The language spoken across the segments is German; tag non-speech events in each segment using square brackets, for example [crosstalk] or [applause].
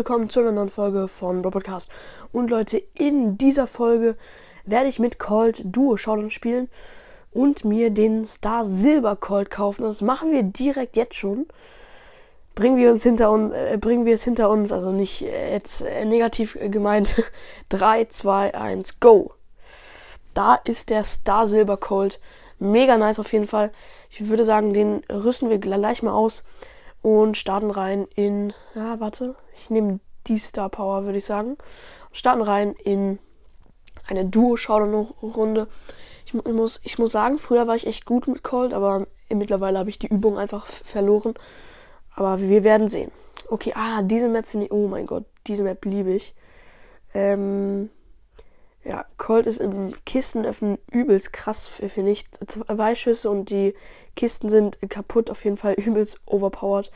willkommen zu einer neuen Folge von Robotcast. Und Leute, in dieser Folge werde ich mit Colt Duo Showdown spielen und mir den Star Silber Colt kaufen. Das machen wir direkt jetzt schon. Bringen wir uns hinter uns, äh, bringen wir es hinter uns, also nicht äh, jetzt äh, negativ gemeint. 3, 2, 1, go! Da ist der Star Silber Colt. Mega nice auf jeden Fall. Ich würde sagen, den rüsten wir gleich mal aus und starten rein in. Ja, warte. Ich nehme die Star Power, würde ich sagen. Starten rein in eine Duo-Showdown-Runde. Ich, ich, muss, ich muss sagen, früher war ich echt gut mit Cold, aber mittlerweile habe ich die Übung einfach verloren. Aber wir werden sehen. Okay, ah, diese Map finde ich. Oh mein Gott, diese Map liebe ich. Ähm, ja, Colt ist im Kistenöffnen übelst krass, finde ich. Zwei Schüsse und die Kisten sind kaputt, auf jeden Fall [laughs] übelst overpowered.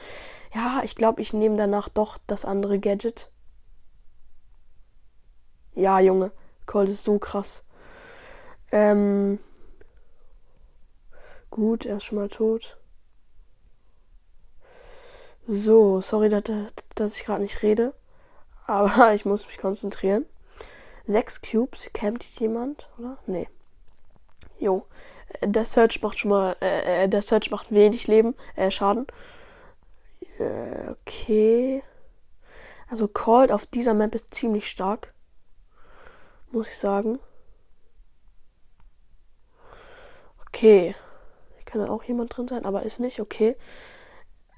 Ja, ich glaube, ich nehme danach doch das andere Gadget. Ja, Junge, Colt ist so krass. Ähm, gut, er ist schon mal tot. So, sorry, dass, dass ich gerade nicht rede. Aber [laughs] ich muss mich konzentrieren. Sechs Cubes. Campt jemand, oder? Nee. Jo. Äh, der Search macht schon mal. Äh, äh, der Search macht wenig Leben. Äh, Schaden. Äh, okay. Also Cold auf dieser Map ist ziemlich stark. Muss ich sagen. Okay. Kann da auch jemand drin sein, aber ist nicht. Okay.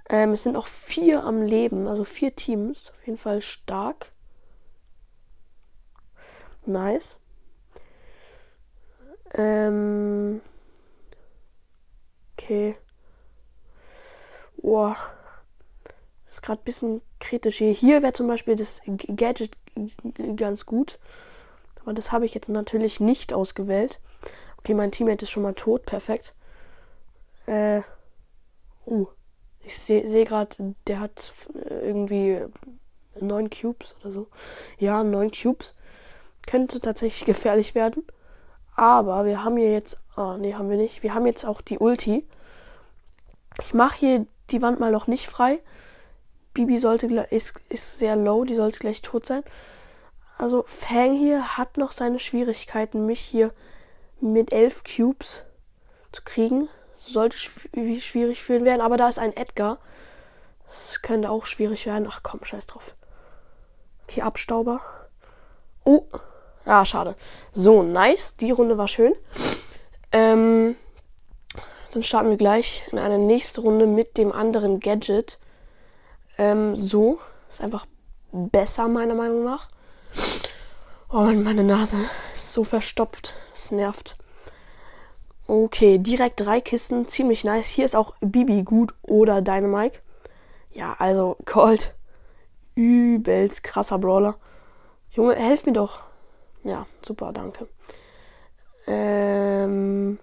Ähm, es sind auch vier am Leben, also vier Teams. Auf jeden Fall stark. Nice. Ähm. Okay. Boah. Ist gerade ein bisschen kritisch hier. Hier wäre zum Beispiel das Gadget ganz gut. Aber das habe ich jetzt natürlich nicht ausgewählt. Okay, mein Teammate ist schon mal tot. Perfekt. Äh. Uh. Ich sehe seh gerade, der hat irgendwie neun Cubes oder so. Ja, neun Cubes könnte tatsächlich gefährlich werden. Aber wir haben hier jetzt. Oh, nee, haben wir nicht. Wir haben jetzt auch die Ulti. Ich mache hier die Wand mal noch nicht frei. Bibi sollte ist, ist sehr low, die sollte gleich tot sein. Also Fang hier hat noch seine Schwierigkeiten, mich hier mit elf Cubes zu kriegen. Sollte schwierig für ihn werden, aber da ist ein Edgar. Das könnte auch schwierig werden. Ach komm, scheiß drauf. Okay, Abstauber. Oh, Ah, schade. So, nice. Die Runde war schön. Ähm, dann starten wir gleich in eine nächste Runde mit dem anderen Gadget. Ähm, so. Ist einfach besser, meiner Meinung nach. Oh Mann, meine Nase ist so verstopft. Das nervt. Okay, direkt drei Kisten. Ziemlich nice. Hier ist auch Bibi gut oder Dynamite. Ja, also Cold. Übelst krasser Brawler. Junge, helf mir doch. Ja, super, danke. Ähm,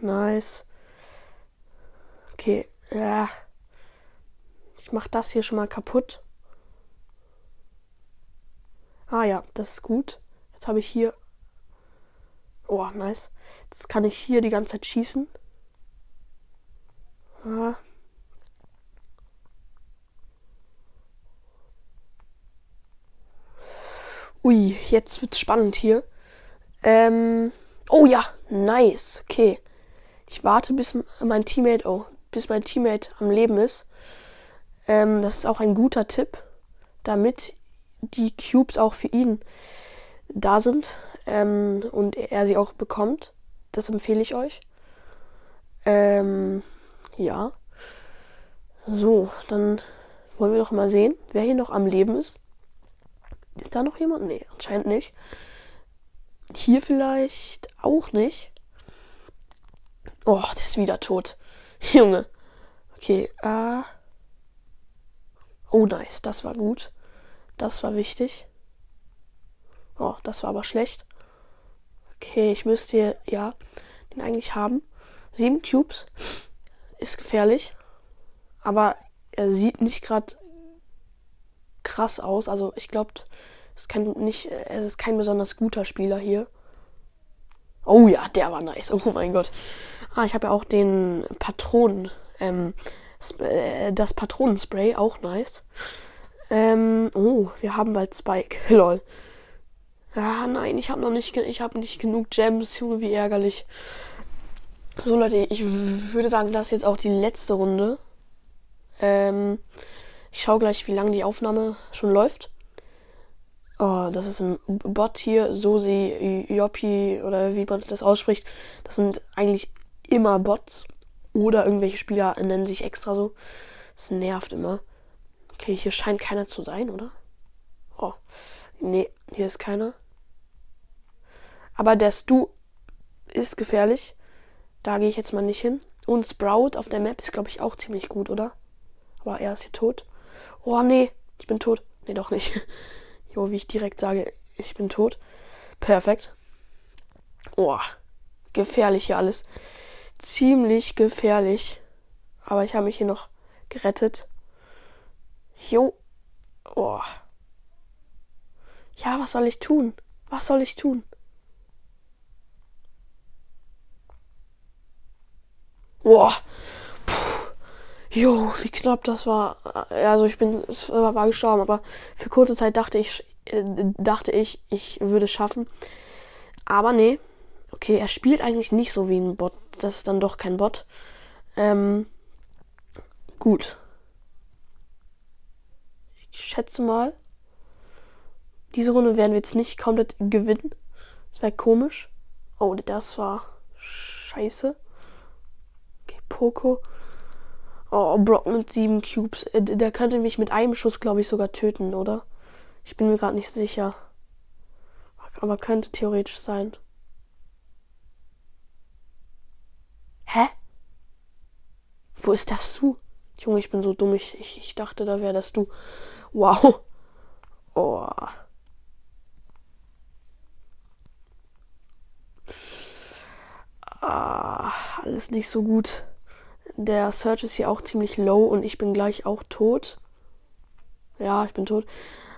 nice. Okay, ja. Ich mach das hier schon mal kaputt. Ah ja, das ist gut. Jetzt habe ich hier. Oh, nice. Jetzt kann ich hier die ganze Zeit schießen. Ah. Ui, jetzt wird's spannend hier. Ähm, oh ja, nice. Okay. Ich warte, bis mein Teammate, oh, bis mein Teammate am Leben ist. Ähm, das ist auch ein guter Tipp, damit die Cubes auch für ihn da sind ähm, und er sie auch bekommt. Das empfehle ich euch. Ähm, ja. So, dann wollen wir doch mal sehen, wer hier noch am Leben ist. Ist da noch jemand? Nee, anscheinend nicht. Hier vielleicht auch nicht. Oh, der ist wieder tot. [laughs] Junge. Okay, äh. Oh, nice. Das war gut. Das war wichtig. Oh, das war aber schlecht. Okay, ich müsste ja, den eigentlich haben. Sieben Cubes. Ist gefährlich. Aber er sieht nicht gerade krass aus. Also ich glaube, es es ist kein besonders guter Spieler hier. Oh ja, der war nice. Oh mein Gott. Ah, ich habe ja auch den Patronen, ähm, äh, das Patronenspray, auch nice. Ähm, oh, wir haben bald Spike. [laughs] Lol. Ah, nein, ich habe noch nicht, ich habe nicht genug Gems, Junge, wie ärgerlich. So, Leute, ich würde sagen, das ist jetzt auch die letzte Runde. Ähm, ich schaue gleich, wie lange die Aufnahme schon läuft. Oh, das ist ein Bot hier, Sosi, Yopi oder wie man das ausspricht. Das sind eigentlich immer Bots. Oder irgendwelche Spieler nennen sich extra so. Das nervt immer. Okay, hier scheint keiner zu sein, oder? Oh, nee, hier ist keiner. Aber der Stu ist gefährlich. Da gehe ich jetzt mal nicht hin. Und Sprout auf der Map ist, glaube ich, auch ziemlich gut, oder? Aber er ist hier tot. Oh, nee, ich bin tot. Nee, doch nicht. [laughs] Jo, wie ich direkt sage, ich bin tot. Perfekt. Oh, gefährlich hier alles. Ziemlich gefährlich. Aber ich habe mich hier noch gerettet. Jo. Oh. Ja, was soll ich tun? Was soll ich tun? Boah. Jo, wie knapp das war. Also ich bin, war gestorben, aber für kurze Zeit dachte ich, äh, dachte ich, ich würde es schaffen. Aber nee. Okay, er spielt eigentlich nicht so wie ein Bot. Das ist dann doch kein Bot. Ähm, gut. Ich schätze mal, diese Runde werden wir jetzt nicht komplett gewinnen. Das wäre komisch. Oh, das war scheiße. Okay, Poco. Oh, Brock mit sieben Cubes. Äh, der könnte mich mit einem Schuss, glaube ich, sogar töten, oder? Ich bin mir gerade nicht sicher. Aber könnte theoretisch sein. Hä? Wo ist das du? Junge, ich bin so dumm. Ich, ich, ich dachte, da wäre das du. Wow. Oh. Ah, alles nicht so gut. Der Search ist hier auch ziemlich low und ich bin gleich auch tot. Ja, ich bin tot.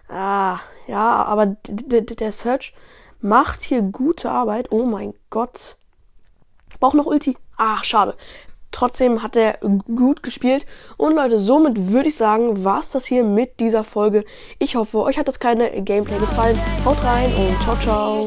Ah, ja, aber der Search macht hier gute Arbeit. Oh mein Gott. Ich brauche noch Ulti. Ah, schade. Trotzdem hat er gut gespielt. Und Leute, somit würde ich sagen, war es das hier mit dieser Folge. Ich hoffe, euch hat das kleine Gameplay gefallen. Haut rein und ciao, ciao.